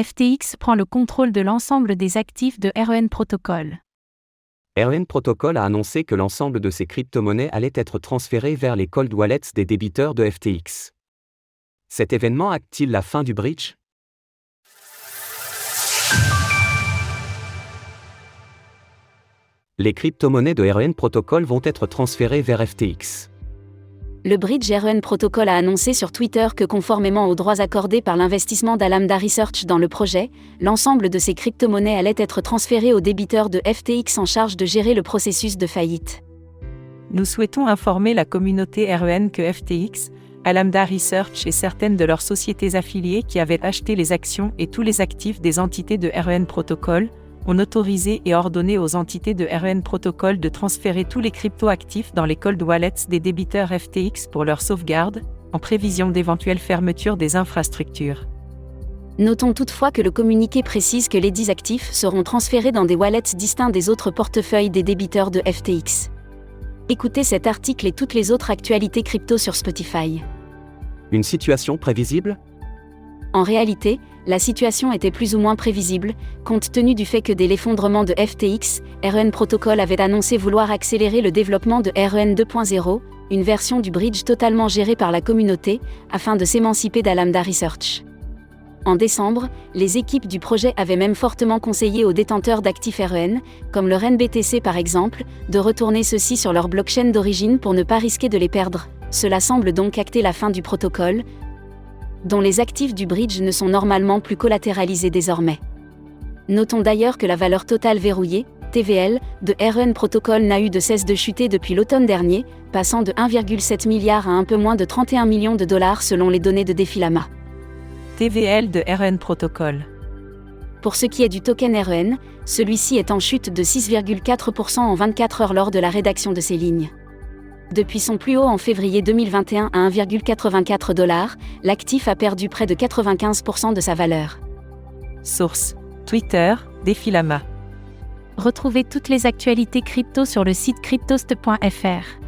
FTX prend le contrôle de l'ensemble des actifs de REN Protocol. REN Protocol a annoncé que l'ensemble de ses crypto-monnaies allait être transféré vers les cold wallets des débiteurs de FTX. Cet événement acte-t-il la fin du bridge Les crypto-monnaies de REN Protocol vont être transférées vers FTX. Le Bridge REN Protocol a annoncé sur Twitter que conformément aux droits accordés par l'investissement d'Alamda Research dans le projet, l'ensemble de ces crypto-monnaies allait être transféré aux débiteurs de FTX en charge de gérer le processus de faillite. Nous souhaitons informer la communauté REN que FTX, Alamda Research et certaines de leurs sociétés affiliées qui avaient acheté les actions et tous les actifs des entités de REN Protocol, ont autorisé et ordonné aux entités de REN Protocol de transférer tous les crypto-actifs dans les cold wallets des débiteurs FTX pour leur sauvegarde, en prévision d'éventuelles fermetures des infrastructures. Notons toutefois que le communiqué précise que les 10 actifs seront transférés dans des wallets distincts des autres portefeuilles des débiteurs de FTX. Écoutez cet article et toutes les autres actualités crypto sur Spotify. Une situation prévisible? En réalité, la situation était plus ou moins prévisible, compte tenu du fait que dès l'effondrement de FTX, REN Protocol avait annoncé vouloir accélérer le développement de REN 2.0, une version du bridge totalement gérée par la communauté, afin de s'émanciper d'Alamda Research. En décembre, les équipes du projet avaient même fortement conseillé aux détenteurs d'actifs REN, comme le REN-BTC par exemple, de retourner ceux-ci sur leur blockchain d'origine pour ne pas risquer de les perdre. Cela semble donc acter la fin du protocole, dont les actifs du bridge ne sont normalement plus collatéralisés désormais. Notons d'ailleurs que la valeur totale verrouillée, TVL, de REN Protocol n'a eu de cesse de chuter depuis l'automne dernier, passant de 1,7 milliard à un peu moins de 31 millions de dollars selon les données de Defilama. TVL de REN Protocol. Pour ce qui est du token REN, celui-ci est en chute de 6,4% en 24 heures lors de la rédaction de ces lignes. Depuis son plus haut en février 2021 à 1,84 dollars, l'actif a perdu près de 95% de sa valeur. Source Twitter, Defilama. Retrouvez toutes les actualités crypto sur le site cryptost.fr.